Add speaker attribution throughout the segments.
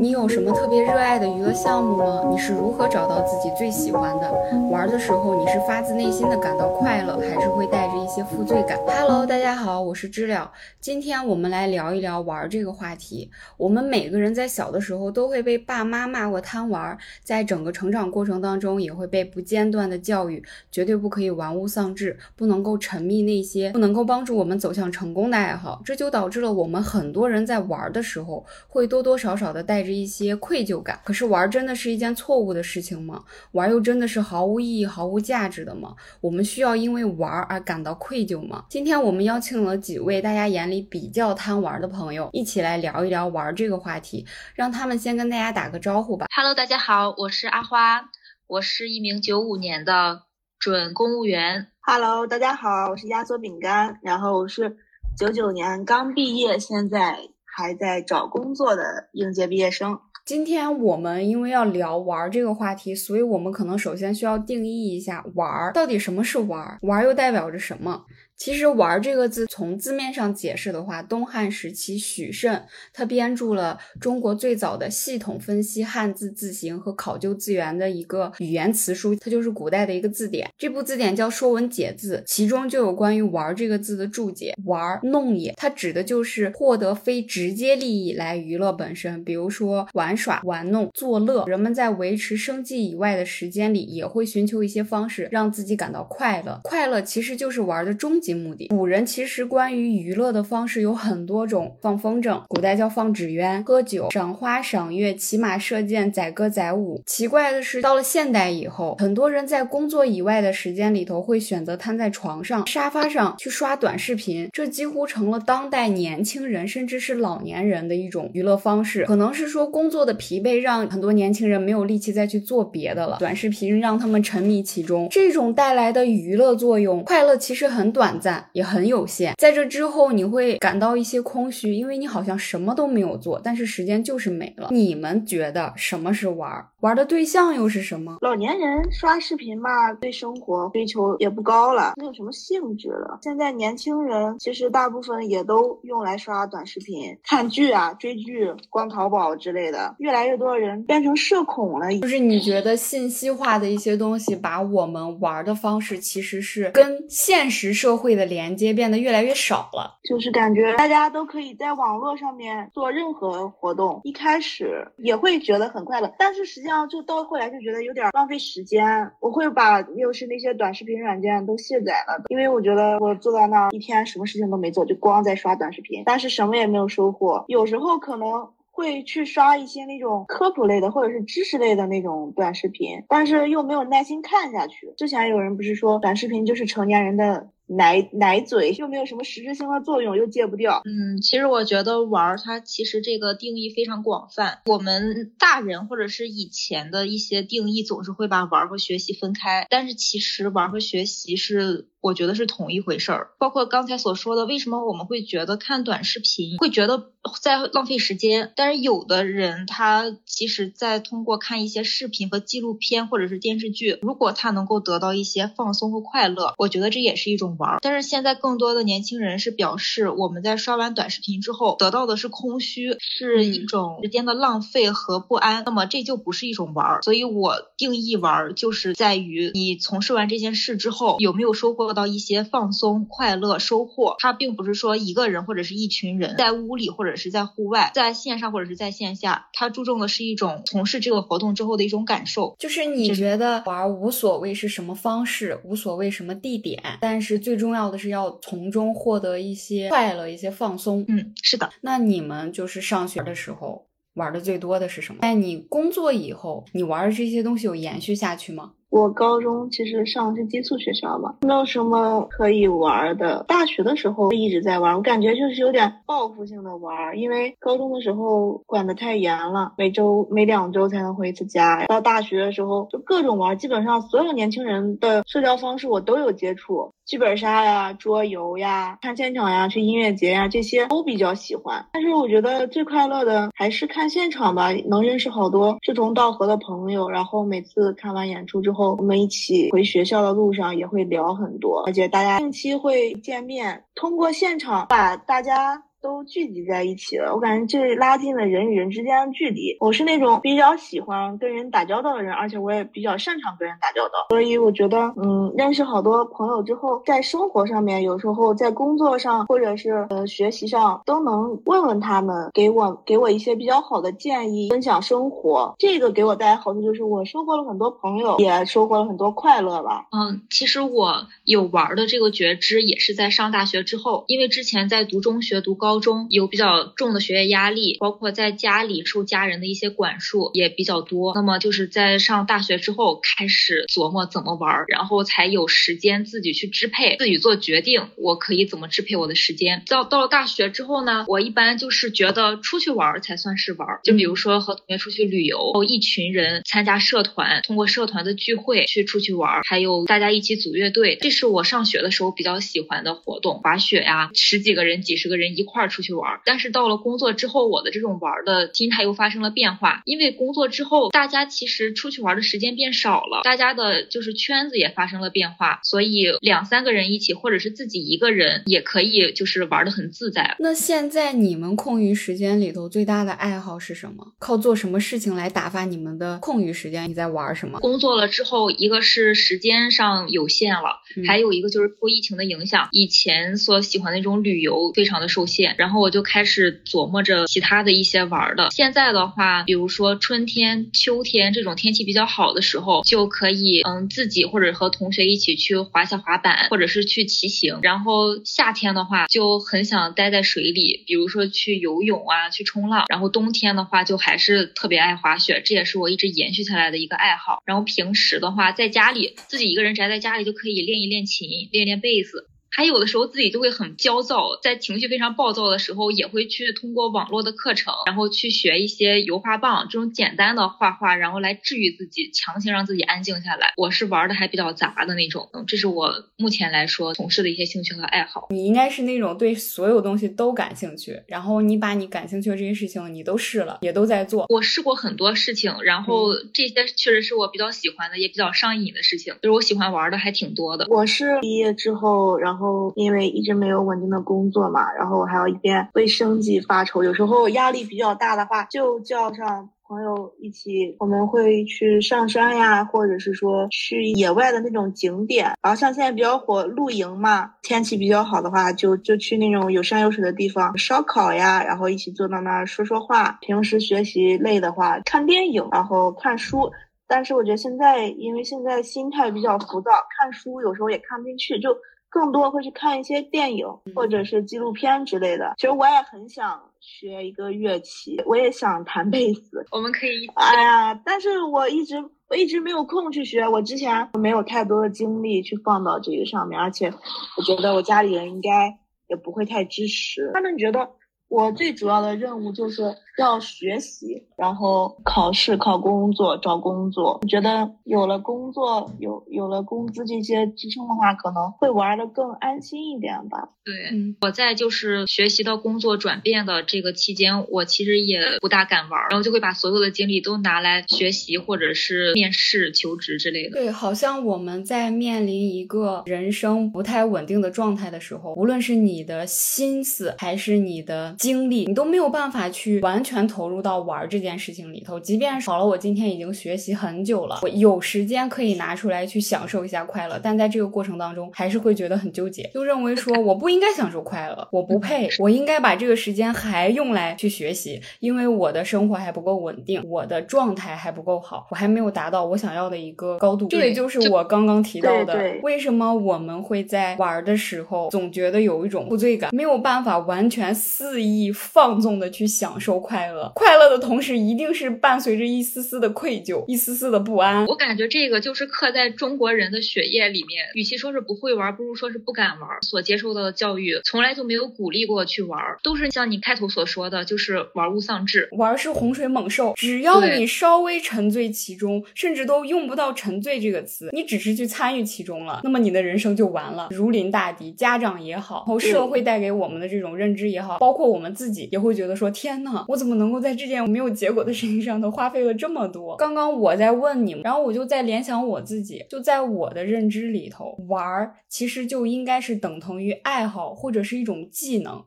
Speaker 1: 你有什么特别热爱的娱乐项目吗？你是如何找到自己最喜欢的？玩的时候你是发自内心的感到快乐，还是会带着一些负罪感？Hello，大家好，我是知了。今天我们来聊一聊玩这个话题。我们每个人在小的时候都会被爸妈骂过贪玩，在整个成长过程当中也会被不间断的教育，绝对不可以玩物丧志，不能够沉迷那些不能够帮助我们走向成功的爱好。这就导致了我们很多人在玩的时候会多多少少的带着。一些愧疚感，可是玩真的是一件错误的事情吗？玩又真的是毫无意义、毫无价值的吗？我们需要因为玩而感到愧疚吗？今天我们邀请了几位大家眼里比较贪玩的朋友，一起来聊一聊玩这个话题，让他们先跟大家打个招呼吧。
Speaker 2: Hello，大家好，我是阿花，我是一名九五年的准公务员。
Speaker 3: Hello，大家好，我是压缩饼干，然后我是九九年刚毕业，现在。还在找工作的应届毕业生。
Speaker 1: 今天我们因为要聊玩这个话题，所以我们可能首先需要定义一下玩到底什么是玩，玩又代表着什么。其实“玩”这个字，从字面上解释的话，东汉时期许慎他编著了中国最早的系统分析汉字字形和考究字源的一个语言词书，它就是古代的一个字典。这部字典叫《说文解字》，其中就有关于“玩”这个字的注解：“玩，弄也。”它指的就是获得非直接利益来娱乐本身，比如说玩耍、玩弄、作乐。人们在维持生计以外的时间里，也会寻求一些方式让自己感到快乐。快乐其实就是玩的终极。目的，古人其实关于娱乐的方式有很多种，放风筝，古代叫放纸鸢，喝酒，赏花赏月，骑马射箭，载歌载舞。奇怪的是，到了现代以后，很多人在工作以外的时间里头会选择瘫在床上、沙发上去刷短视频，这几乎成了当代年轻人甚至是老年人的一种娱乐方式。可能是说工作的疲惫让很多年轻人没有力气再去做别的了，短视频让他们沉迷其中，这种带来的娱乐作用，快乐其实很短。赞也很有限，在这之后你会感到一些空虚，因为你好像什么都没有做，但是时间就是没了。你们觉得什么是玩？玩的对象又是什么？
Speaker 3: 老年人刷视频吧，对生活追求也不高了，没有什么兴致了。现在年轻人其实大部分也都用来刷短视频、看剧啊、追剧、逛淘宝之类的。越来越多的人变成社恐了。
Speaker 1: 就是你觉得信息化的一些东西，把我们玩的方式其实是跟现实社会。的连接变得越来越少了，
Speaker 3: 就是感觉大家都可以在网络上面做任何活动，一开始也会觉得很快乐，但是实际上就到后来就觉得有点浪费时间。我会把又是那些短视频软件都卸载了，因为我觉得我坐在那一天什么事情都没做，就光在刷短视频，但是什么也没有收获。有时候可能。会去刷一些那种科普类的或者是知识类的那种短视频，但是又没有耐心看下去。之前有人不是说短视频就是成年人的奶奶嘴，又没有什么实质性的作用，又戒不掉。
Speaker 2: 嗯，其实我觉得玩儿它其实这个定义非常广泛。我们大人或者是以前的一些定义总是会把玩儿和学习分开，但是其实玩儿和学习是。我觉得是同一回事儿，包括刚才所说的，为什么我们会觉得看短视频会觉得在浪费时间？但是有的人他其实，在通过看一些视频和纪录片或者是电视剧，如果他能够得到一些放松和快乐，我觉得这也是一种玩儿。但是现在更多的年轻人是表示，我们在刷完短视频之后得到的是空虚，是一种时间的浪费和不安，那么这就不是一种玩儿。所以我定义玩儿就是在于你从事完这件事之后有没有收获。做到一些放松、快乐、收获，它并不是说一个人或者是一群人在屋里或者是在户外，在线上或者是在线下，它注重的是一种从事这个活动之后的一种感受。
Speaker 1: 就是你觉得玩无所谓是什么方式，无所谓什么地点，但是最重要的是要从中获得一些快乐、一些放松。
Speaker 2: 嗯，是的。
Speaker 1: 那你们就是上学的时候玩的最多的是什么？在你工作以后，你玩的这些东西有延续下去吗？
Speaker 3: 我高中其实上的是寄宿学校吧，没有什么可以玩的。大学的时候一直在玩，我感觉就是有点报复性的玩，因为高中的时候管得太严了，每周每两周才能回一次家。到大学的时候就各种玩，基本上所有年轻人的社交方式我都有接触，剧本杀呀、桌游呀、看现场呀、去音乐节呀，这些都比较喜欢。但是我觉得最快乐的还是看现场吧，能认识好多志同道合的朋友，然后每次看完演出之后。我们一起回学校的路上也会聊很多，而且大家定期会见面，通过现场把大家都聚集在一起了，我感觉这拉近了人与人之间的距离。我是那种比较喜欢跟人打交道的人，而且我也比较擅长跟人打交道，所以我觉得，嗯，认识好多朋友之后，在生活上面，有时候在工作上或者是呃学习上，都能问问他们，给我给我一些比较好的建议，分享生活。这个给我带来好处就是我收获了很多朋友，也收获了很多快乐吧。
Speaker 2: 嗯，其实我有玩的这个觉知，也是在上大学之后，因为之前在读中学、读高高中有比较重的学业压力，包括在家里受家人的一些管束也比较多。那么就是在上大学之后，开始琢磨怎么玩，然后才有时间自己去支配，自己做决定，我可以怎么支配我的时间。到到了大学之后呢，我一般就是觉得出去玩才算是玩，就比如说和同学出去旅游，一群人参加社团，通过社团的聚会去出去玩，还有大家一起组乐队，这是我上学的时候比较喜欢的活动，滑雪呀，十几个人、几十个人一块儿出去玩。但是到了工作之后，我的这种玩的心态又发生了变化，因为工作之后，大家其实出去玩的时间变少了，大家的就是圈子也发生了变化，所以两三个人一起，或者是自己一个人也可以，就是玩的很自在。
Speaker 1: 那现在你们空余时间里头最大的爱好是什么？靠做什么事情来打发你们的空余时间？你在玩什么？
Speaker 2: 工作了之后，一个是时间上有限了，还有一个就是受疫情的影响，以前所喜欢的那种旅游非常的受限，然后我就开始琢磨着其他的一些玩的。现在的话，比如说春天、秋天这种天气比较好的时候，就可以嗯自己或者和同学一起去滑下滑板，或者是去骑行。然后夏天的话，就很想待在水里，比如说去游泳啊，去冲浪。然后冬天的话，就还是特别爱滑雪，这也是我一直延续下来的一个爱好。然后平时的话，在家里自己一个人宅在家里就可以练一练琴，练练贝斯。还有的时候自己就会很焦躁，在情绪非常暴躁的时候，也会去通过网络的课程，然后去学一些油画棒这种简单的画画，然后来治愈自己，强行让自己安静下来。我是玩的还比较杂的那种，这是我目前来说从事的一些兴趣和爱好。
Speaker 1: 你应该是那种对所有东西都感兴趣，然后你把你感兴趣的这些事情你都试了，也都在做。
Speaker 2: 我试过很多事情，然后这些确实是我比较喜欢的，也比较上瘾的事情，就是我喜欢玩的还挺多的。
Speaker 3: 我是毕业之后，然后。然后因为一直没有稳定的工作嘛，然后我还要一边为生计发愁，有时候压力比较大的话，就叫上朋友一起，我们会去上山呀，或者是说去野外的那种景点。然后像现在比较火露营嘛，天气比较好的话，就就去那种有山有水的地方烧烤呀，然后一起坐到那儿说说话。平时学习累的话，看电影，然后看书。但是我觉得现在，因为现在心态比较浮躁，看书有时候也看不进去，就。更多会去看一些电影或者是纪录片之类的。其实我也很想学一个乐器，我也想弹贝斯。
Speaker 2: 我们可以。
Speaker 3: 哎呀，但是我一直我一直没有空去学。我之前没有太多的精力去放到这个上面，而且我觉得我家里人应该也不会太支持。他们觉得我最主要的任务就是。要学习，然后考试、考工作、找工作。我觉得有了工作，有有了工资这些支撑的话，可能会玩的更安心一点吧。
Speaker 2: 对，我在就是学习到工作转变的这个期间，我其实也不大敢玩，然后就会把所有的精力都拿来学习或者是面试、求职之类的。
Speaker 1: 对，好像我们在面临一个人生不太稳定的状态的时候，无论是你的心思还是你的精力，你都没有办法去完全。投入到玩这件事情里头，即便好了，我今天已经学习很久了，我有时间可以拿出来去享受一下快乐，但在这个过程当中，还是会觉得很纠结，就认为说我不应该享受快乐，我不配，我应该把这个时间还用来去学习，因为我的生活还不够稳定，我的状态还不够好，我还没有达到我想要的一个高度。这也就是我刚刚提到的，为什么我们会在玩的时候总觉得有一种负罪感，没有办法完全肆意放纵的去享受。快乐，快乐的同时，一定是伴随着一丝丝的愧疚，一丝丝的不安。
Speaker 2: 我感觉这个就是刻在中国人的血液里面。与其说是不会玩，不如说是不敢玩。所接受到的教育从来就没有鼓励过去玩，都是像你开头所说的，就是玩物丧志。
Speaker 1: 玩是洪水猛兽，只要你稍微沉醉其中，甚至都用不到沉醉这个词，你只是去参与其中了，那么你的人生就完了，如临大敌。家长也好，然后社会带给我们的这种认知也好，包括我我们自己也会觉得说：天呐，我怎么？能够在这件没有结果的事情上头花费了这么多？刚刚我在问你，然后我就在联想我自己，就在我的认知里头，玩儿其实就应该是等同于爱好或者是一种技能。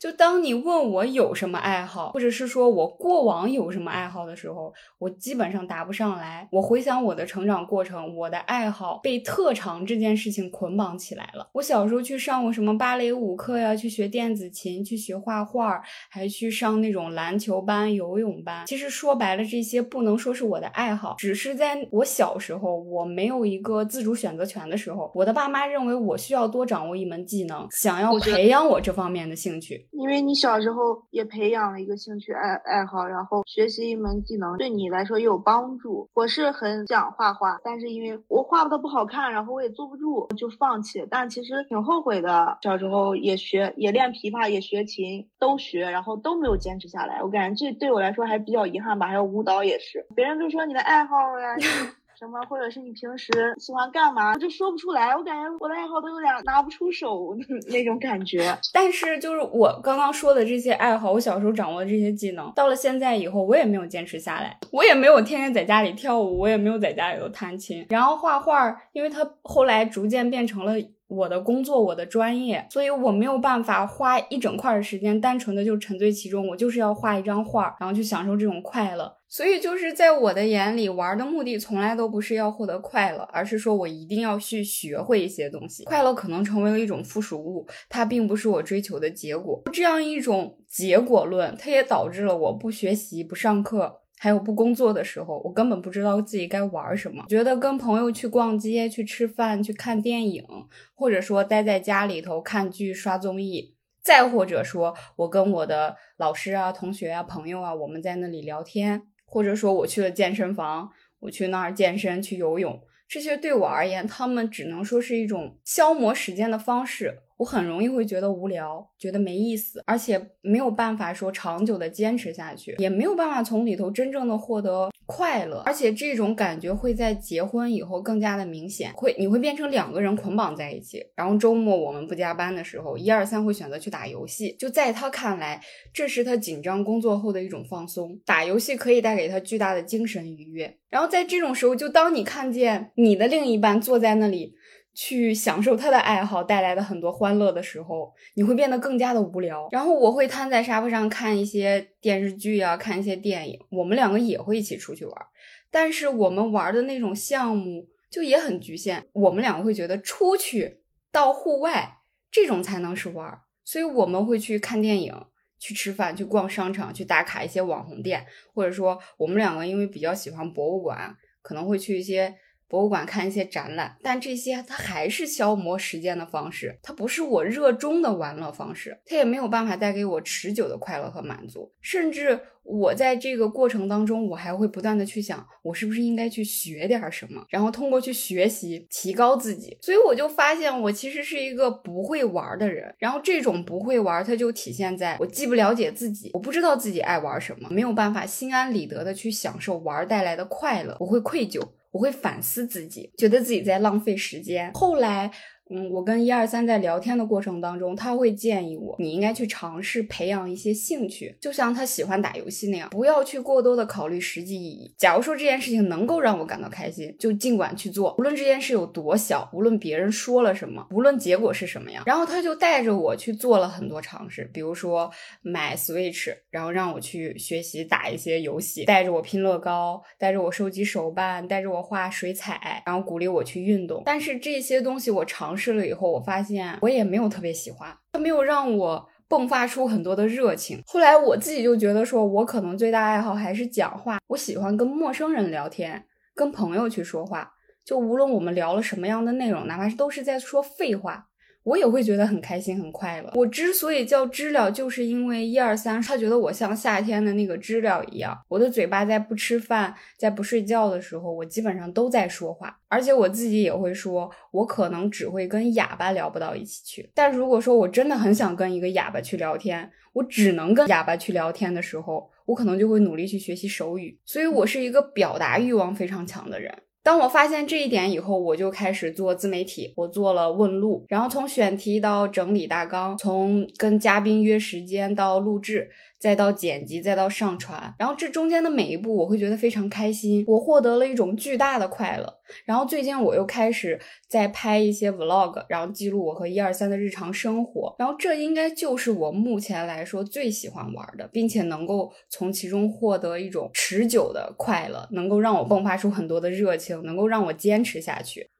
Speaker 1: 就当你问我有什么爱好，或者是说我过往有什么爱好的时候，我基本上答不上来。我回想我的成长过程，我的爱好被特长这件事情捆绑起来了。我小时候去上过什么芭蕾舞课呀，去学电子琴，去学画画，还去上那种篮球班、游泳班。其实说白了，这些不能说是我的爱好，只是在我小时候我没有一个自主选择权的时候，我的爸妈认为我需要多掌握一门技能，想要培养我这方面的兴趣。
Speaker 3: 因为你小时候也培养了一个兴趣爱爱好，然后学习一门技能，对你来说也有帮助。我是很想画画，但是因为我画的不好看，然后我也坐不住，就放弃。但其实挺后悔的，小时候也学也练琵琶，也学琴，都学，然后都没有坚持下来。我感觉这对我来说还比较遗憾吧。还有舞蹈也是，别人都说你的爱好呀。什么，或者是你平时喜欢干嘛，就说不出来。我感觉我的爱好都有点拿不出手 那种感觉。
Speaker 1: 但是就是我刚刚说的这些爱好，我小时候掌握的这些技能，到了现在以后，我也没有坚持下来。我也没有天天在家里跳舞，我也没有在家里头弹琴。然后画画，因为它后来逐渐变成了我的工作，我的专业，所以我没有办法花一整块的时间，单纯的就沉醉其中。我就是要画一张画，然后去享受这种快乐。所以就是在我的眼里，玩的目的从来都不是要获得快乐，而是说我一定要去学会一些东西。快乐可能成为了一种附属物，它并不是我追求的结果。这样一种结果论，它也导致了我不学习、不上课，还有不工作的时候，我根本不知道自己该玩什么。觉得跟朋友去逛街、去吃饭、去看电影，或者说待在家里头看剧、刷综艺，再或者说我跟我的老师啊、同学啊、朋友啊，我们在那里聊天。或者说我去了健身房，我去那儿健身、去游泳，这些对我而言，他们只能说是一种消磨时间的方式。我很容易会觉得无聊，觉得没意思，而且没有办法说长久的坚持下去，也没有办法从里头真正的获得快乐，而且这种感觉会在结婚以后更加的明显，会你会变成两个人捆绑在一起。然后周末我们不加班的时候，一二三会选择去打游戏，就在他看来，这是他紧张工作后的一种放松，打游戏可以带给他巨大的精神愉悦。然后在这种时候，就当你看见你的另一半坐在那里。去享受他的爱好带来的很多欢乐的时候，你会变得更加的无聊。然后我会瘫在沙发上看一些电视剧啊，看一些电影。我们两个也会一起出去玩，但是我们玩的那种项目就也很局限。我们两个会觉得出去到户外这种才能是玩，所以我们会去看电影、去吃饭、去逛商场、去打卡一些网红店，或者说我们两个因为比较喜欢博物馆，可能会去一些。博物馆看一些展览，但这些它还是消磨时间的方式，它不是我热衷的玩乐方式，它也没有办法带给我持久的快乐和满足。甚至我在这个过程当中，我还会不断的去想，我是不是应该去学点什么，然后通过去学习提高自己。所以我就发现，我其实是一个不会玩的人。然后这种不会玩，它就体现在我既不了解自己，我不知道自己爱玩什么，没有办法心安理得的去享受玩带来的快乐，我会愧疚。我会反思自己，觉得自己在浪费时间。后来。嗯，我跟一二三在聊天的过程当中，他会建议我，你应该去尝试培养一些兴趣，就像他喜欢打游戏那样，不要去过多的考虑实际意义。假如说这件事情能够让我感到开心，就尽管去做，无论这件事有多小，无论别人说了什么，无论结果是什么样。然后他就带着我去做了很多尝试，比如说买 Switch，然后让我去学习打一些游戏，带着我拼乐高，带着我收集手办，带着我画水彩，然后鼓励我去运动。但是这些东西我尝。试试了以后，我发现我也没有特别喜欢，它没有让我迸发出很多的热情。后来我自己就觉得，说我可能最大爱好还是讲话，我喜欢跟陌生人聊天，跟朋友去说话，就无论我们聊了什么样的内容，哪怕是都是在说废话。我也会觉得很开心很快乐。我之所以叫知了，就是因为一二三，他觉得我像夏天的那个知了一样。我的嘴巴在不吃饭、在不睡觉的时候，我基本上都在说话。而且我自己也会说，我可能只会跟哑巴聊不到一起去。但如果说我真的很想跟一个哑巴去聊天，我只能跟哑巴去聊天的时候，我可能就会努力去学习手语。所以我是一个表达欲望非常强的人。当我发现这一点以后，我就开始做自媒体。我做了问路，然后从选题到整理大纲，从跟嘉宾约时间到录制，再到剪辑，再到上传，然后这中间的每一步，我会觉得非常开心，我获得了一种巨大的快乐。然后最近我又开始在拍一些 vlog，然后记录我和一二三的日常生活，然后这应该就是我目前来说最喜欢玩的，并且能够从其中获得一种持久的快乐，能够让我迸发出很多的热情，能够让我坚持下去。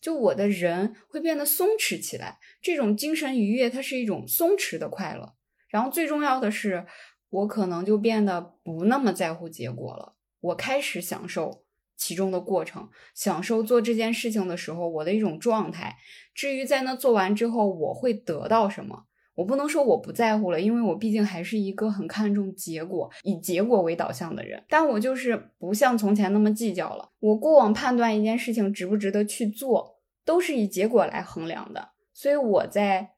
Speaker 1: 就我的人会变得松弛起来，这种精神愉悦，它是一种松弛的快乐。然后最重要的是，我可能就变得不那么在乎结果了。我开始享受其中的过程，享受做这件事情的时候我的一种状态。至于在那做完之后我会得到什么，我不能说我不在乎了，因为我毕竟还是一个很看重结果、以结果为导向的人。但我就是不像从前那么计较了。我过往判断一件事情值不值得去做，都是以结果来衡量的，所以我在。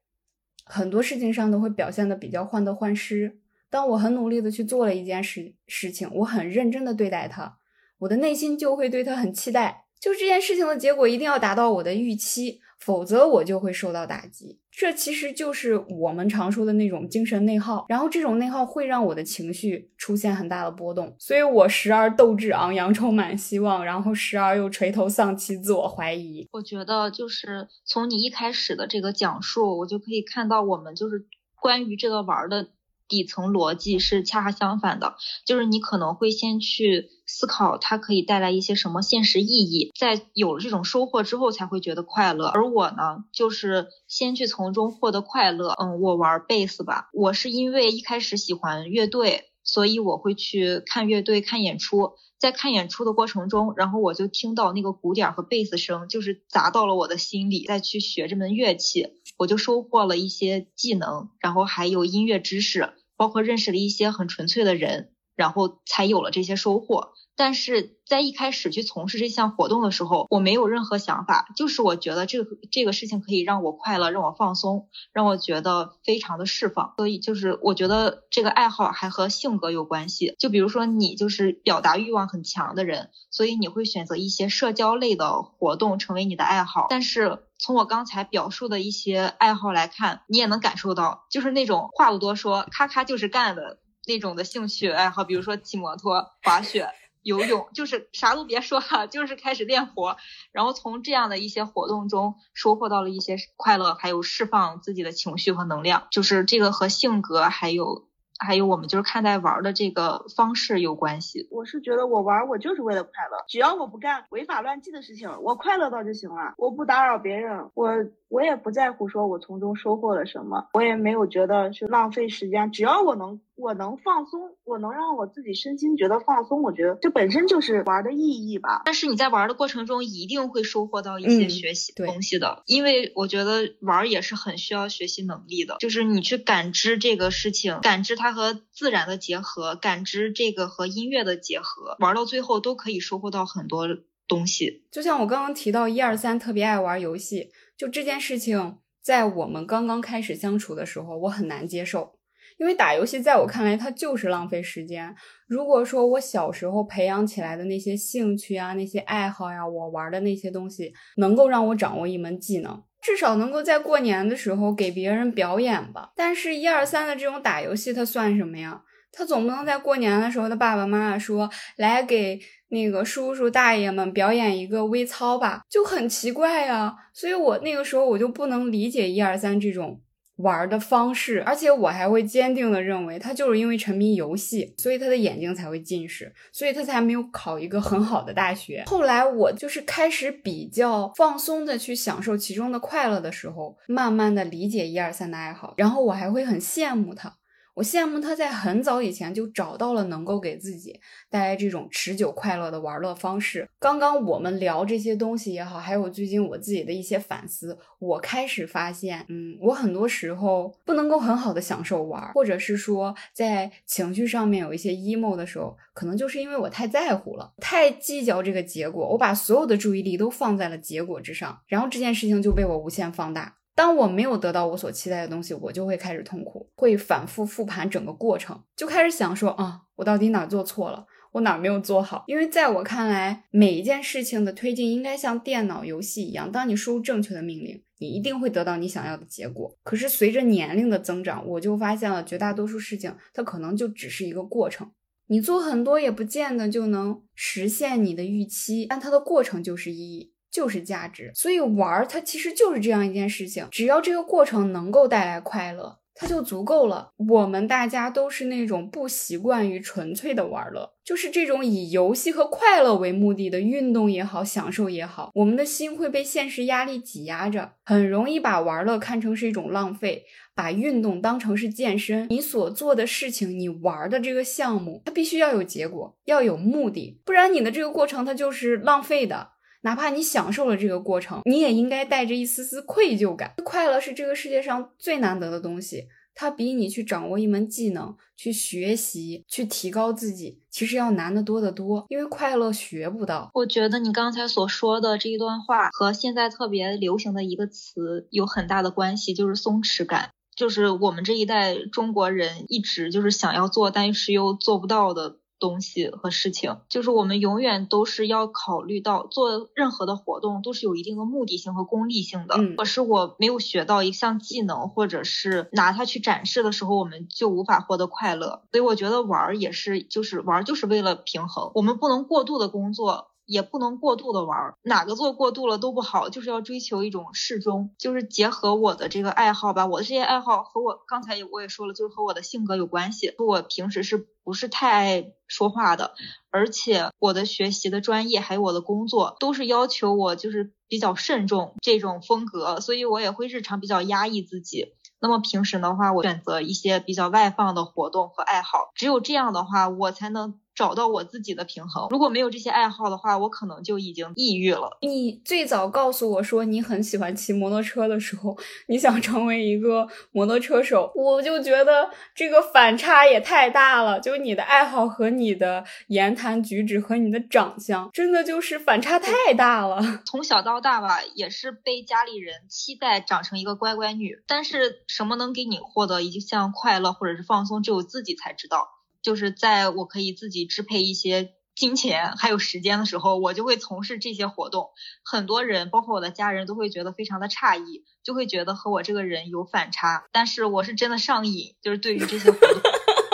Speaker 1: 很多事情上都会表现的比较患得患失。当我很努力的去做了一件事事情，我很认真的对待它，我的内心就会对它很期待。就这件事情的结果一定要达到我的预期，否则我就会受到打击。这其实就是我们常说的那种精神内耗，然后这种内耗会让我的情绪出现很大的波动，所以我时而斗志昂扬，充满希望，然后时而又垂头丧气，自我怀疑。
Speaker 2: 我觉得就是从你一开始的这个讲述，我就可以看到我们就是关于这个玩的。底层逻辑是恰恰相反的，就是你可能会先去思考它可以带来一些什么现实意义，在有了这种收获之后才会觉得快乐。而我呢，就是先去从中获得快乐。嗯，我玩贝斯吧，我是因为一开始喜欢乐队，所以我会去看乐队、看演出。在看演出的过程中，然后我就听到那个鼓点和贝斯声，就是砸到了我的心里。再去学这门乐器，我就收获了一些技能，然后还有音乐知识，包括认识了一些很纯粹的人，然后才有了这些收获。但是在一开始去从事这项活动的时候，我没有任何想法，就是我觉得这个这个事情可以让我快乐，让我放松，让我觉得非常的释放。所以就是我觉得这个爱好还和性格有关系。就比如说你就是表达欲望很强的人，所以你会选择一些社交类的活动成为你的爱好。但是从我刚才表述的一些爱好来看，你也能感受到，就是那种话不多说，咔咔就是干的那种的兴趣爱好，比如说骑摩托、滑雪。游泳就是啥都别说了，就是开始练活，然后从这样的一些活动中收获到了一些快乐，还有释放自己的情绪和能量，就是这个和性格还有还有我们就是看待玩的这个方式有关系。
Speaker 3: 我是觉得我玩我就是为了快乐，只要我不干违法乱纪的事情，我快乐到就行了，我不打扰别人，我。我也不在乎说我从中收获了什么，我也没有觉得是浪费时间。只要我能，我能放松，我能让我自己身心觉得放松，我觉得这本身就是玩的意义吧。
Speaker 2: 但是你在玩的过程中一定会收获到一些学习东西的，因为我觉得玩也是很需要学习能力的，就是你去感知这个事情，感知它和自然的结合，感知这个和音乐的结合，玩到最后都可以收获到很多东西。
Speaker 1: 就像我刚刚提到一二三特别爱玩游戏。就这件事情，在我们刚刚开始相处的时候，我很难接受，因为打游戏在我看来它就是浪费时间。如果说我小时候培养起来的那些兴趣啊、那些爱好呀，我玩的那些东西，能够让我掌握一门技能，至少能够在过年的时候给别人表演吧。但是，一二三的这种打游戏，它算什么呀？他总不能在过年的时候，他爸爸妈妈说来给那个叔叔大爷们表演一个微操吧，就很奇怪呀。所以我那个时候我就不能理解一二三这种玩的方式，而且我还会坚定的认为他就是因为沉迷游戏，所以他的眼睛才会近视，所以他才没有考一个很好的大学。后来我就是开始比较放松的去享受其中的快乐的时候，慢慢的理解一二三的爱好，然后我还会很羡慕他。我羡慕他在很早以前就找到了能够给自己带来这种持久快乐的玩乐方式。刚刚我们聊这些东西也好，还有最近我自己的一些反思，我开始发现，嗯，我很多时候不能够很好的享受玩，或者是说在情绪上面有一些 emo 的时候，可能就是因为我太在乎了，太计较这个结果，我把所有的注意力都放在了结果之上，然后这件事情就被我无限放大。当我没有得到我所期待的东西，我就会开始痛苦，会反复复盘整个过程，就开始想说啊，我到底哪做错了，我哪没有做好？因为在我看来，每一件事情的推进应该像电脑游戏一样，当你输入正确的命令，你一定会得到你想要的结果。可是随着年龄的增长，我就发现了绝大多数事情，它可能就只是一个过程。你做很多也不见得就能实现你的预期，但它的过程就是意义，就是价值。所以玩儿它其实就是这样一件事情，只要这个过程能够带来快乐。它就足够了。我们大家都是那种不习惯于纯粹的玩乐，就是这种以游戏和快乐为目的的运动也好，享受也好，我们的心会被现实压力挤压着，很容易把玩乐看成是一种浪费，把运动当成是健身。你所做的事情，你玩的这个项目，它必须要有结果，要有目的，不然你的这个过程它就是浪费的。哪怕你享受了这个过程，你也应该带着一丝丝愧疚感。快乐是这个世界上最难得的东西，它比你去掌握一门技能、去学习、去提高自己，其实要难得多得多。因为快乐学不到。
Speaker 2: 我觉得你刚才所说的这一段话和现在特别流行的一个词有很大的关系，就是松弛感，就是我们这一代中国人一直就是想要做，但是又做不到的。东西和事情，就是我们永远都是要考虑到做任何的活动都是有一定的目的性和功利性的。可是我没有学到一项技能，或者是拿它去展示的时候，我们就无法获得快乐。所以我觉得玩儿也是，就是玩儿就是为了平衡，我们不能过度的工作。也不能过度的玩儿，哪个做过度了都不好，就是要追求一种适中，就是结合我的这个爱好吧。我的这些爱好和我刚才我也说了，就是和我的性格有关系。我平时是不是太爱说话的？而且我的学习的专业还有我的工作都是要求我就是比较慎重这种风格，所以我也会日常比较压抑自己。那么平时的话，我选择一些比较外放的活动和爱好，只有这样的话，我才能。找到我自己的平衡。如果没有这些爱好的话，我可能就已经抑郁了。
Speaker 1: 你最早告诉我说你很喜欢骑摩托车的时候，你想成为一个摩托车手，我就觉得这个反差也太大了。就你的爱好和你的言谈举止和你的长相，真的就是反差太大了。
Speaker 2: 从小到大吧，也是被家里人期待长成一个乖乖女，但是什么能给你获得一项快乐或者是放松，只有自己才知道。就是在我可以自己支配一些金钱还有时间的时候，我就会从事这些活动。很多人，包括我的家人都会觉得非常的诧异，就会觉得和我这个人有反差。但是我是真的上瘾，就是对于这些活动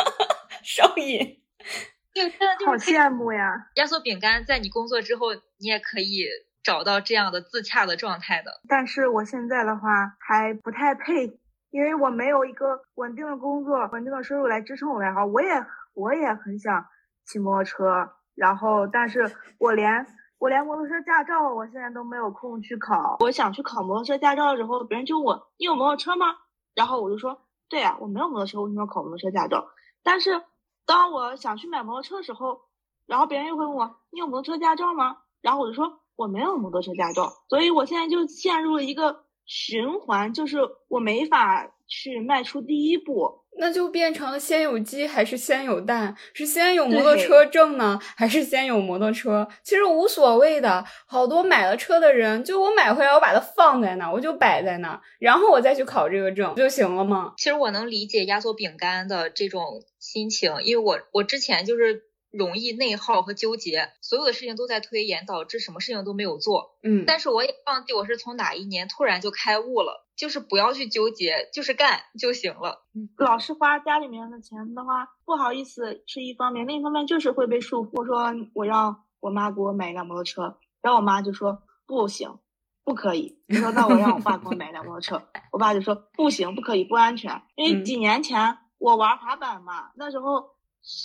Speaker 1: 上瘾。
Speaker 2: 对，真的就
Speaker 3: 好羡慕呀！
Speaker 2: 压缩饼干在你工作之后，你也可以找到这样的自洽的状态的。
Speaker 3: 但是我现在的话还不太配，因为我没有一个稳定的工作、稳定的收入来支撑我爱好。我也。我也很想骑摩托车，然后，但是我连我连摩托车驾照，我现在都没有空去考。我想去考摩托车驾照的时候，别人就问我：“你有摩托车吗？”然后我就说：“对呀，我没有摩托车，为什么要考摩托车驾照？”但是当我想去买摩托车的时候，然后别人又会问我：“你有摩托车驾照吗？”然后我就说：“我没有摩托车驾照。”所以我现在就陷入了一个循环，就是我没法去迈出第一步。
Speaker 1: 那就变成了先有鸡还是先有蛋？是先有摩托车证呢，还是先有摩托车？其实无所谓的。好多买了车的人，就我买回来，我把它放在那，我就摆在那，然后我再去考这个证不就行了吗？
Speaker 2: 其实我能理解压缩饼干的这种心情，因为我我之前就是容易内耗和纠结，所有的事情都在推延，导致什么事情都没有做。
Speaker 1: 嗯，
Speaker 2: 但是我也忘记我是从哪一年突然就开悟了。就是不要去纠结，就是干就行了。
Speaker 3: 老是花家里面的钱的话，不好意思是一方面，另一方面就是会被束缚。我说我让我妈给我买一辆摩托车，然后我妈就说不行，不可以。你说那我让我爸给我买一辆摩托车，我爸就说不行，不可以，不安全。因为几年前我玩滑板嘛，那时候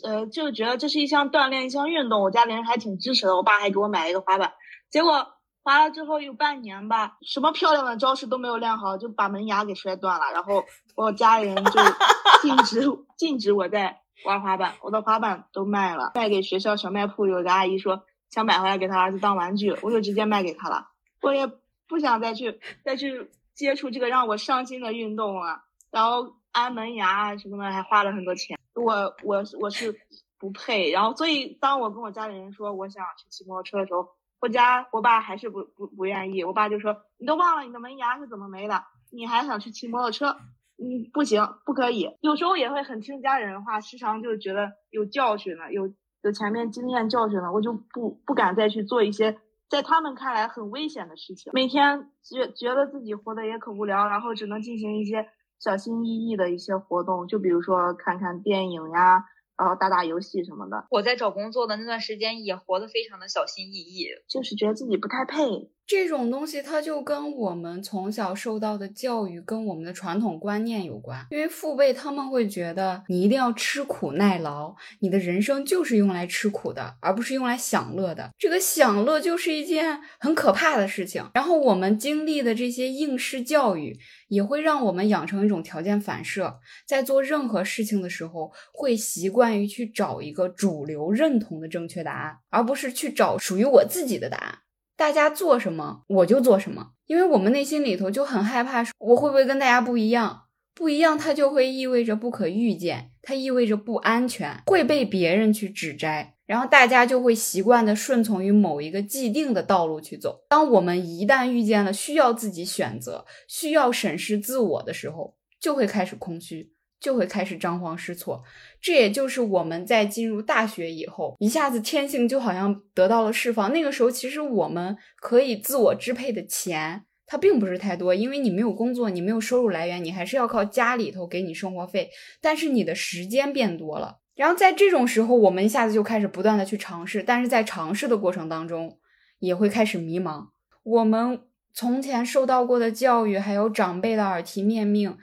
Speaker 3: 呃就觉得这是一项锻炼，一项运动，我家里人还挺支持的，我爸还给我买了一个滑板，结果。滑了之后有半年吧，什么漂亮的招式都没有练好，就把门牙给摔断了。然后我家里人就 禁止禁止我再玩滑板，我的滑板都卖了，卖给学校小卖铺。有个阿姨说想买回来给她儿子当玩具，我就直接卖给她了。我也不想再去再去接触这个让我伤心的运动了。然后安门牙啊什么的还花了很多钱，我我我是不配。然后所以当我跟我家里人说我想去骑摩托车的时候。我家我爸还是不不不愿意，我爸就说你都忘了你的门牙是怎么没的，你还想去骑摩托车？你，不行，不可以。有时候也会很听家人的话，时常就觉得有教训了，有有前面经验教训了，我就不不敢再去做一些在他们看来很危险的事情。每天觉觉得自己活得也可无聊，然后只能进行一些小心翼翼的一些活动，就比如说看看电影呀。然后打打游戏什么的。
Speaker 2: 我在找工作的那段时间也活得非常的小心翼翼，
Speaker 3: 就是觉得自己不太配。
Speaker 1: 这种东西它就跟我们从小受到的教育跟我们的传统观念有关。因为父辈他们会觉得你一定要吃苦耐劳，你的人生就是用来吃苦的，而不是用来享乐的。这个享乐就是一件很可怕的事情。然后我们经历的这些应试教育，也会让我们养成一种条件反射，在做任何事情的时候，会习惯于去找一个主流认同的正确答案，而不是去找属于我自己的答案。大家做什么我就做什么，因为我们内心里头就很害怕，我会不会跟大家不一样？不一样，它就会意味着不可预见，它意味着不安全，会被别人去指摘，然后大家就会习惯的顺从于某一个既定的道路去走。当我们一旦遇见了需要自己选择、需要审视自我的时候，就会开始空虚。就会开始张皇失措，这也就是我们在进入大学以后，一下子天性就好像得到了释放。那个时候，其实我们可以自我支配的钱，它并不是太多，因为你没有工作，你没有收入来源，你还是要靠家里头给你生活费。但是你的时间变多了，然后在这种时候，我们一下子就开始不断的去尝试，但是在尝试的过程当中，也会开始迷茫。我们从前受到过的教育，还有长辈的耳提面命。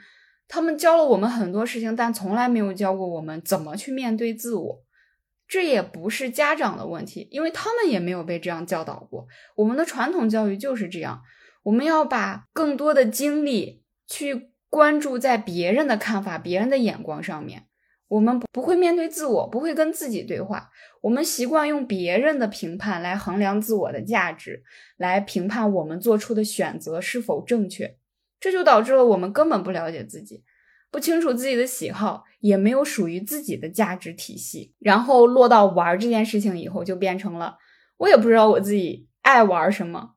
Speaker 1: 他们教了我们很多事情，但从来没有教过我们怎么去面对自我。这也不是家长的问题，因为他们也没有被这样教导过。我们的传统教育就是这样，我们要把更多的精力去关注在别人的看法、别人的眼光上面。我们不会面对自我，不会跟自己对话。我们习惯用别人的评判来衡量自我的价值，来评判我们做出的选择是否正确。这就导致了我们根本不了解自己，不清楚自己的喜好，也没有属于自己的价值体系。然后落到玩这件事情以后，就变成了我也不知道我自己爱玩什么，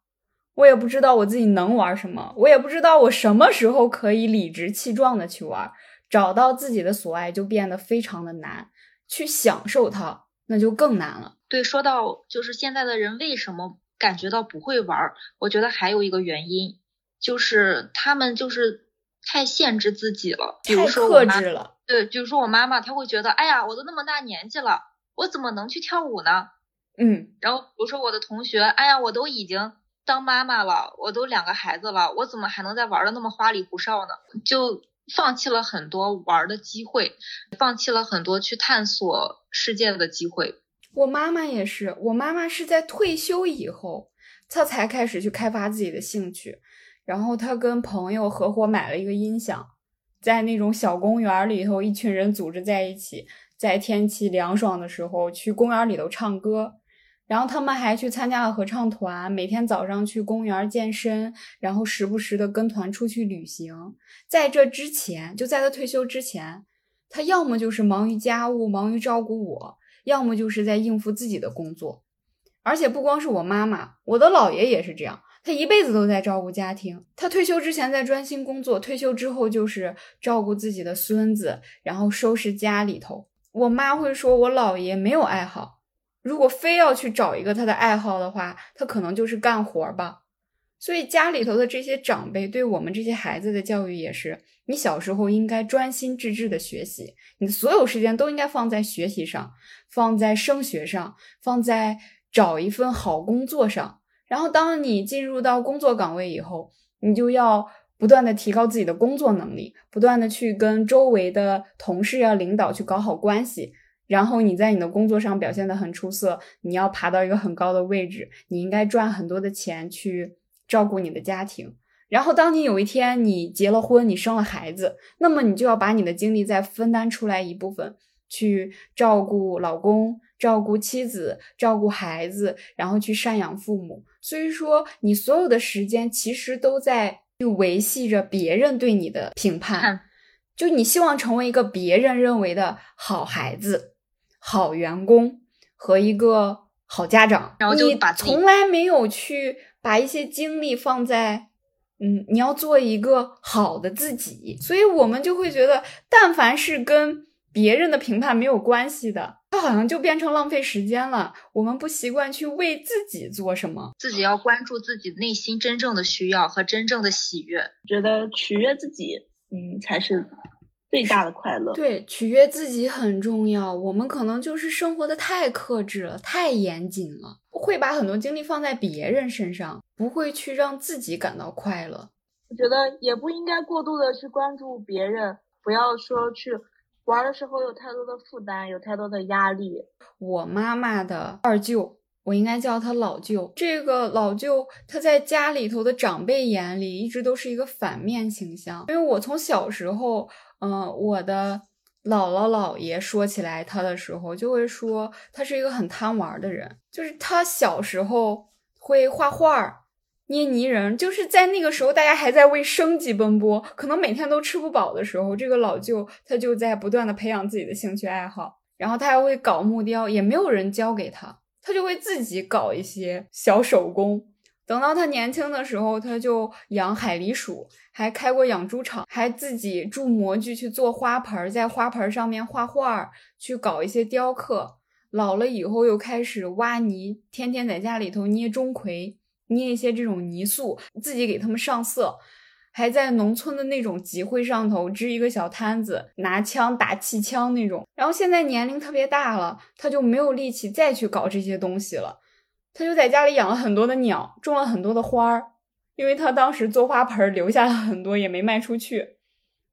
Speaker 1: 我也不知道我自己能玩什么，我也不知道我什么时候可以理直气壮的去玩。找到自己的所爱就变得非常的难，去享受它那就更难了。
Speaker 2: 对，说到就是现在的人为什么感觉到不会玩，我觉得还有一个原因。就是他们就是太限制自己了，比如说
Speaker 1: 克制了。
Speaker 2: 对，比如说我妈妈，她会觉得，哎呀，我都那么大年纪了，我怎么能去跳舞呢？
Speaker 1: 嗯。
Speaker 2: 然后比如说我的同学，哎呀，我都已经当妈妈了，我都两个孩子了，我怎么还能再玩的那么花里胡哨呢？就放弃了很多玩的机会，放弃了很多去探索世界的机会。
Speaker 1: 我妈妈也是，我妈妈是在退休以后，她才开始去开发自己的兴趣。然后他跟朋友合伙买了一个音响，在那种小公园里头，一群人组织在一起，在天气凉爽的时候去公园里头唱歌。然后他们还去参加了合唱团，每天早上去公园健身，然后时不时的跟团出去旅行。在这之前，就在他退休之前，他要么就是忙于家务，忙于照顾我，要么就是在应付自己的工作。而且不光是我妈妈，我的姥爷也是这样。他一辈子都在照顾家庭。他退休之前在专心工作，退休之后就是照顾自己的孙子，然后收拾家里头。我妈会说，我姥爷没有爱好。如果非要去找一个他的爱好的话，他可能就是干活吧。所以家里头的这些长辈对我们这些孩子的教育也是：你小时候应该专心致志的学习，你的所有时间都应该放在学习上，放在升学上，放在找一份好工作上。然后，当你进入到工作岗位以后，你就要不断的提高自己的工作能力，不断的去跟周围的同事啊、领导去搞好关系。然后你在你的工作上表现的很出色，你要爬到一个很高的位置，你应该赚很多的钱去照顾你的家庭。然后，当你有一天你结了婚，你生了孩子，那么你就要把你的精力再分担出来一部分，去照顾老公。照顾妻子，照顾孩子，然后去赡养父母。所以说，你所有的时间其实都在去维系着别人对你的评判。就你希望成为一个别人认为的好孩子、好员工和一个好家长，
Speaker 2: 然后就把
Speaker 1: 从来没有去把一些精力放在，嗯，你要做一个好的自己。所以我们就会觉得，但凡是跟别人的评判没有关系的。它好像就变成浪费时间了。我们不习惯去为自己做什么，
Speaker 2: 自己要关注自己内心真正的需要和真正的喜悦。
Speaker 3: 觉得取悦自己，嗯，才是最大的快乐。
Speaker 1: 对，取悦自己很重要。我们可能就是生活的太克制了，太严谨了，会把很多精力放在别人身上，不会去让自己感到快乐。
Speaker 3: 我觉得也不应该过度的去关注别人，不要说去玩的时候有太多的负担，有太多的压力。
Speaker 1: 我妈妈的二舅，我应该叫他老舅。这个老舅他在家里头的长辈眼里一直都是一个反面形象，因为我从小时候，嗯，我的姥姥姥爷说起来他的时候，就会说他是一个很贪玩的人，就是他小时候会画画。捏泥人，就是在那个时候，大家还在为生计奔波，可能每天都吃不饱的时候，这个老舅他就在不断的培养自己的兴趣爱好，然后他还会搞木雕，也没有人教给他，他就会自己搞一些小手工。等到他年轻的时候，他就养海狸鼠，还开过养猪场，还自己铸模具去做花盆，在花盆上面画画，去搞一些雕刻。老了以后又开始挖泥，天天在家里头捏钟馗。捏一些这种泥塑，自己给他们上色，还在农村的那种集会上头支一个小摊子，拿枪打气枪那种。然后现在年龄特别大了，他就没有力气再去搞这些东西了，他就在家里养了很多的鸟，种了很多的花儿，因为他当时做花盆留下了很多也没卖出去，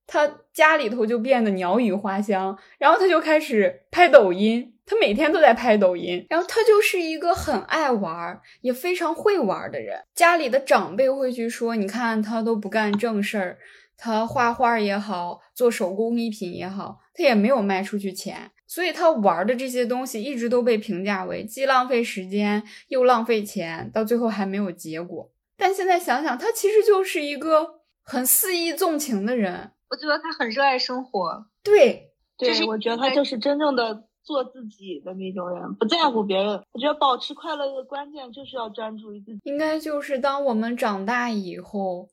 Speaker 1: 他家里头就变得鸟语花香，然后他就开始拍抖音。他每天都在拍抖音，然后他就是一个很爱玩也非常会玩的人。家里的长辈会去说：“你看他都不干正事儿，他画画也好，做手工艺品也好，他也没有卖出去钱。所以他玩的这些东西一直都被评价为既浪费时间又浪费钱，到最后还没有结果。但现在想想，他其实就是一个很肆意纵情的人。
Speaker 2: 我觉得他很热爱生活。
Speaker 1: 对，
Speaker 3: 对，我觉得他就是真正的。做自己的那种人，不在乎别人。我觉得保持快乐的关键就是要专注于自己。
Speaker 1: 应该就是当我们长大以后，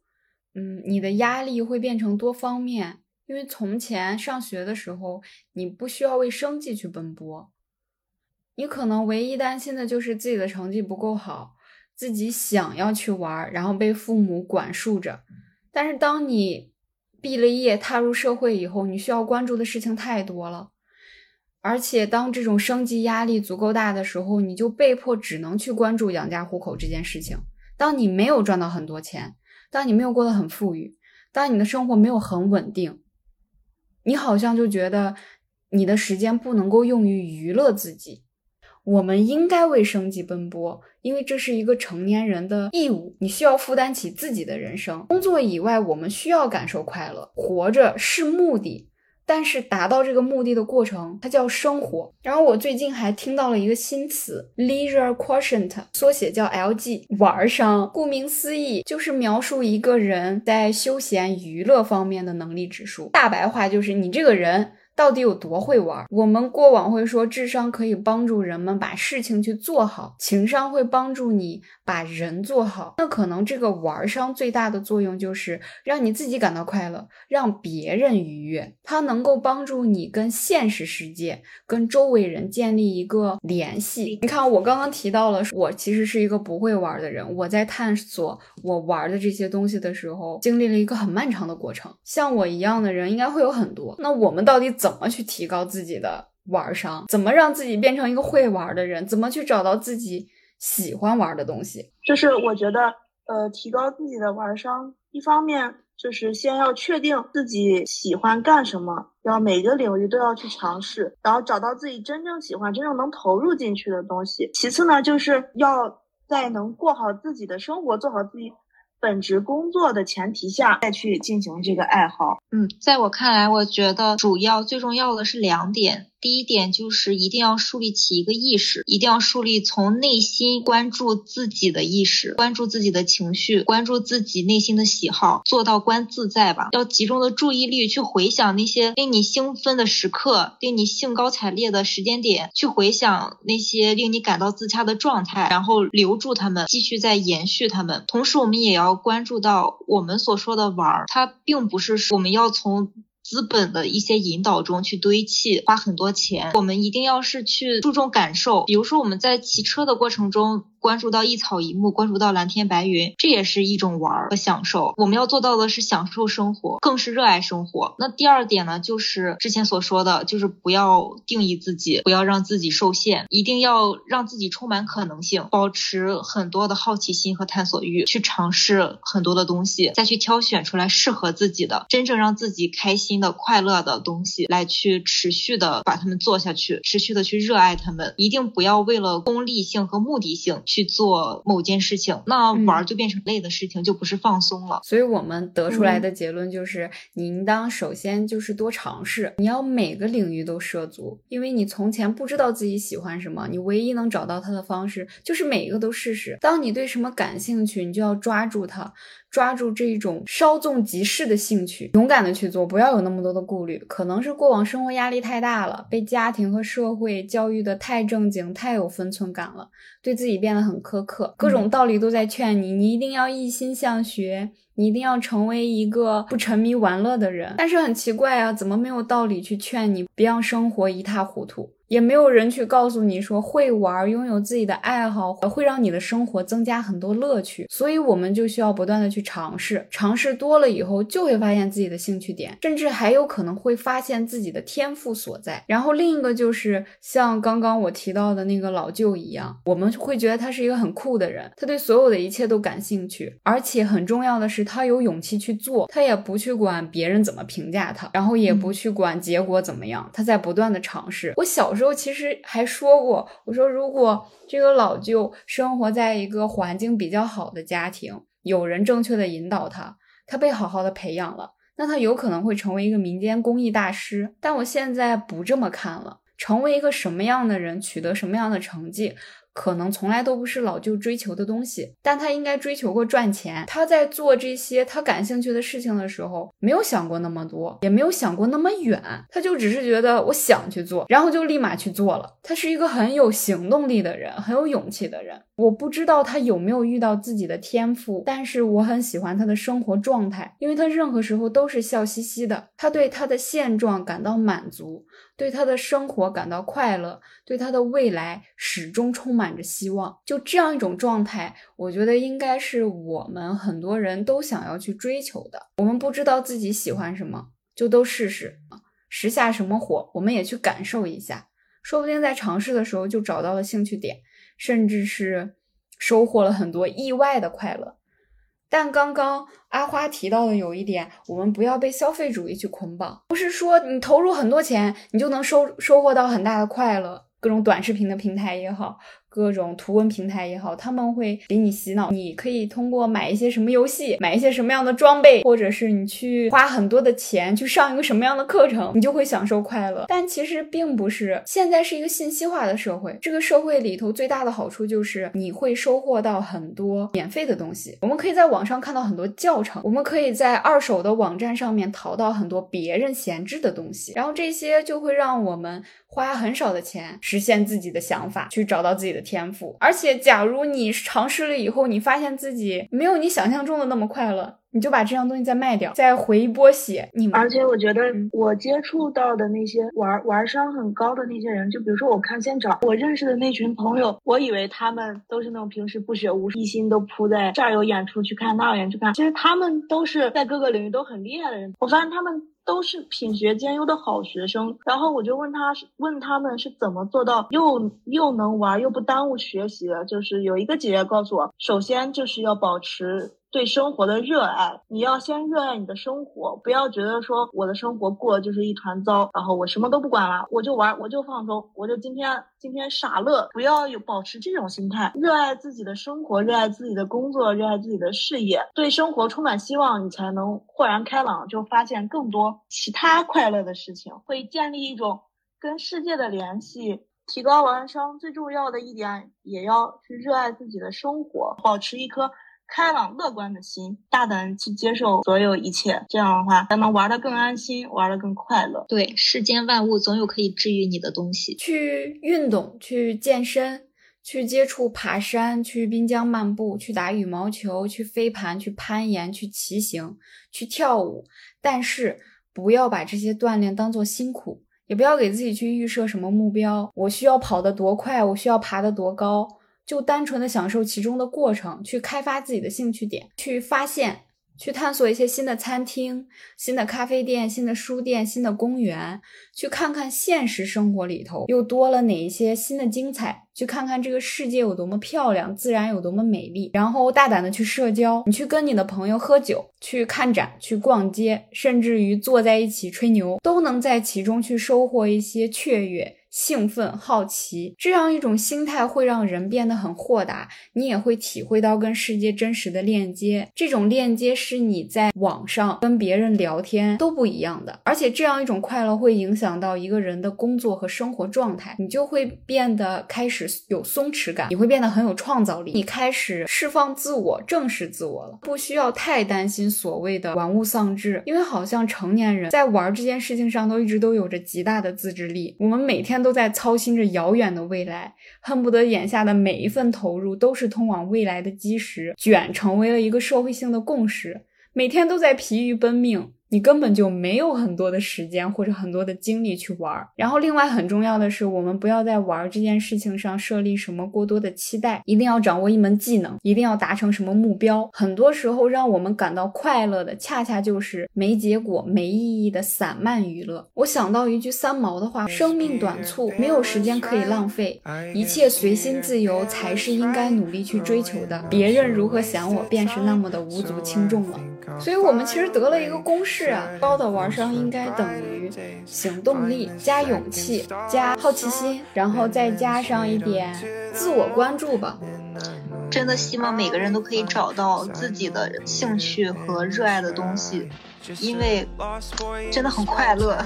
Speaker 1: 嗯，你的压力会变成多方面。因为从前上学的时候，你不需要为生计去奔波，你可能唯一担心的就是自己的成绩不够好，自己想要去玩，然后被父母管束着。但是当你毕了业，踏入社会以后，你需要关注的事情太多了。而且，当这种生计压力足够大的时候，你就被迫只能去关注养家糊口这件事情。当你没有赚到很多钱，当你没有过得很富裕，当你的生活没有很稳定，你好像就觉得你的时间不能够用于娱乐自己。我们应该为生计奔波，因为这是一个成年人的义务。你需要负担起自己的人生。工作以外，我们需要感受快乐。活着是目的。但是达到这个目的的过程，它叫生活。然后我最近还听到了一个新词，leisure quotient，缩写叫 LG，玩商。顾名思义，就是描述一个人在休闲娱乐方面的能力指数。大白话就是你这个人。到底有多会玩？我们过往会说，智商可以帮助人们把事情去做好，情商会帮助你把人做好。那可能这个玩商最大的作用就是让你自己感到快乐，让别人愉悦。它能够帮助你跟现实世界、跟周围人建立一个联系。你看，我刚刚提到了，我其实是一个不会玩的人。我在探索我玩的这些东西的时候，经历了一个很漫长的过程。像我一样的人应该会有很多。那我们到底？怎么去提高自己的玩商？怎么让自己变成一个会玩的人？怎么去找到自己喜欢玩的东西？
Speaker 3: 就是我觉得，呃，提高自己的玩商，一方面就是先要确定自己喜欢干什么，要每个领域都要去尝试，然后找到自己真正喜欢、真正能投入进去的东西。其次呢，就是要在能过好自己的生活、做好自己。本职工作的前提下，再去进行这个爱好。
Speaker 2: 嗯，在我看来，我觉得主要最重要的是两点。第一点就是一定要树立起一个意识，一定要树立从内心关注自己的意识，关注自己的情绪，关注自己内心的喜好，做到观自在吧。要集中的注意力去回想那些令你兴奋的时刻，令你兴高采烈的时间点，去回想那些令你感到自洽的状态，然后留住他们，继续再延续他们。同时，我们也要关注到我们所说的玩儿，它并不是我们要从。资本的一些引导中去堆砌，花很多钱。我们一定要是去注重感受，比如说我们在骑车的过程中。关注到一草一木，关注到蓝天白云，这也是一种玩和享受。我们要做到的是享受生活，更是热爱生活。那第二点呢，就是之前所说的，就是不要定义自己，不要让自己受限，一定要让自己充满可能性，保持很多的好奇心和探索欲，去尝试很多的东西，再去挑选出来适合自己的，真正让自己开心的、快乐的东西，来去持续的把它们做下去，持续的去热爱它们。一定不要为了功利性和目的性。去做某件事情，那玩就变成累的事情，就不是放松了。
Speaker 1: 所以我们得出来的结论就是，你应当首先就是多尝试，你要每个领域都涉足，因为你从前不知道自己喜欢什么，你唯一能找到它的方式就是每一个都试试。当你对什么感兴趣，你就要抓住它。抓住这种稍纵即逝的兴趣，勇敢的去做，不要有那么多的顾虑。可能是过往生活压力太大了，被家庭和社会教育的太正经、太有分寸感了，对自己变得很苛刻。各种道理都在劝你，你一定要一心向学，你一定要成为一个不沉迷玩乐的人。但是很奇怪啊，怎么没有道理去劝你别让生活一塌糊涂？也没有人去告诉你说，会玩、拥有自己的爱好，会让你的生活增加很多乐趣。所以，我们就需要不断的去尝试，尝试多了以后，就会发现自己的兴趣点，甚至还有可能会发现自己的天赋所在。然后，另一个就是像刚刚我提到的那个老舅一样，我们会觉得他是一个很酷的人，他对所有的一切都感兴趣，而且很重要的是，他有勇气去做，他也不去管别人怎么评价他，然后也不去管结果怎么样，他在不断的尝试。我小时候。其实还说过，我说如果这个老舅生活在一个环境比较好的家庭，有人正确的引导他，他被好好的培养了，那他有可能会成为一个民间公益大师。但我现在不这么看了，成为一个什么样的人，取得什么样的成绩。可能从来都不是老舅追求的东西，但他应该追求过赚钱。他在做这些他感兴趣的事情的时候，没有想过那么多，也没有想过那么远，他就只是觉得我想去做，然后就立马去做了。他是一个很有行动力的人，很有勇气的人。我不知道他有没有遇到自己的天赋，但是我很喜欢他的生活状态，因为他任何时候都是笑嘻嘻的，他对他的现状感到满足。对他的生活感到快乐，对他的未来始终充满着希望。就这样一种状态，我觉得应该是我们很多人都想要去追求的。我们不知道自己喜欢什么，就都试试时下什么火，我们也去感受一下。说不定在尝试的时候就找到了兴趣点，甚至是收获了很多意外的快乐。但刚刚阿花提到的有一点，我们不要被消费主义去捆绑，不是说你投入很多钱，你就能收收获到很大的快乐。各种短视频的平台也好。各种图文平台也好，他们会给你洗脑。你可以通过买一些什么游戏，买一些什么样的装备，或者是你去花很多的钱去上一个什么样的课程，你就会享受快乐。但其实并不是。现在是一个信息化的社会，这个社会里头最大的好处就是你会收获到很多免费的东西。我们可以在网上看到很多教程，我们可以在二手的网站上面淘到很多别人闲置的东西，然后这些就会让我们花很少的钱实现自己的想法，去找到自己的。天赋，而且假如你尝试了以后，你发现自己没有你想象中的那么快乐，你就把这样东西再卖掉，再回一波血。你
Speaker 3: 而且我觉得我接触到的那些玩玩商很高的那些人，就比如说我看现场，我认识的那群朋友，我以为他们都是那种平时不学无术，一心都扑在这儿有演出去看，那儿演出看，其实他们都是在各个领域都很厉害的人。我发现他们。都是品学兼优的好学生，然后我就问他是问他们是怎么做到又又能玩又不耽误学习的。就是有一个姐姐告诉我，首先就是要保持。对生活的热爱，你要先热爱你的生活，不要觉得说我的生活过就是一团糟，然后我什么都不管了，我就玩，我就放松，我就今天今天傻乐，不要有保持这种心态，热爱自己的生活，热爱自己的工作，热爱自己的事业，对生活充满希望，你才能豁然开朗，就发现更多其他快乐的事情，会建立一种跟世界的联系，提高完商最重要的一点，也要去热爱自己的生活，保持一颗。开朗乐观的心，大胆去接受所有一切，这样的话才能玩得更安心，玩得更快乐。
Speaker 2: 对，世间万物总有可以治愈你的东西。
Speaker 1: 去运动，去健身，去接触爬山，去滨江漫步，去打羽毛球，去飞盘，去攀岩，去骑行，去跳舞。但是不要把这些锻炼当做辛苦，也不要给自己去预设什么目标，我需要跑得多快，我需要爬得多高，就单纯的享受其中的过程，去开发自己的兴趣点，去发现。去探索一些新的餐厅、新的咖啡店、新的书店、新的公园，去看看现实生活里头又多了哪一些新的精彩，去看看这个世界有多么漂亮，自然有多么美丽，然后大胆的去社交，你去跟你的朋友喝酒，去看展，去逛街，甚至于坐在一起吹牛，都能在其中去收获一些雀跃。兴奋、好奇，这样一种心态会让人变得很豁达，你也会体会到跟世界真实的链接。这种链接是你在网上跟别人聊天都不一样的，而且这样一种快乐会影响到一个人的工作和生活状态，你就会变得开始有松弛感，你会变得很有创造力，你开始释放自我、正视自我了，不需要太担心所谓的玩物丧志，因为好像成年人在玩这件事情上都一直都有着极大的自制力，我们每天。都在操心着遥远的未来，恨不得眼下的每一份投入都是通往未来的基石，卷成为了一个社会性的共识，每天都在疲于奔命。你根本就没有很多的时间或者很多的精力去玩儿。然后，另外很重要的是，我们不要在玩这件事情上设立什么过多的期待，一定要掌握一门技能，一定要达成什么目标。很多时候，让我们感到快乐的，恰恰就是没结果、没意义的散漫娱乐。我想到一句三毛的话：生命短促，没有时间可以浪费，一切随心自由才是应该努力去追求的。别人如何想我，便是那么的无足轻重了。所以，我们其实得了一个公式啊，高的玩商应该等于行动力加勇气加好奇心，然后再加上一点自我关注吧。
Speaker 2: 真的希望每个人都可以找到自己的兴趣和热爱的东西。因为真的很快乐。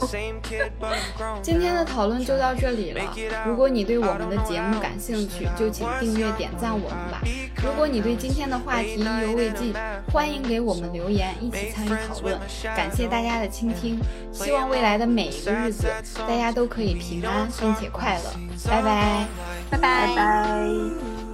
Speaker 1: 今天的讨论就到这里了。如果你对我们的节目感兴趣，就请订阅点赞我们吧。如果你对今天的话题意犹未尽，欢迎给我们留言，一起参与讨论。感谢大家的倾听，希望未来的每一个日子，大家都可以平安并且快乐。拜拜，
Speaker 2: 拜拜拜。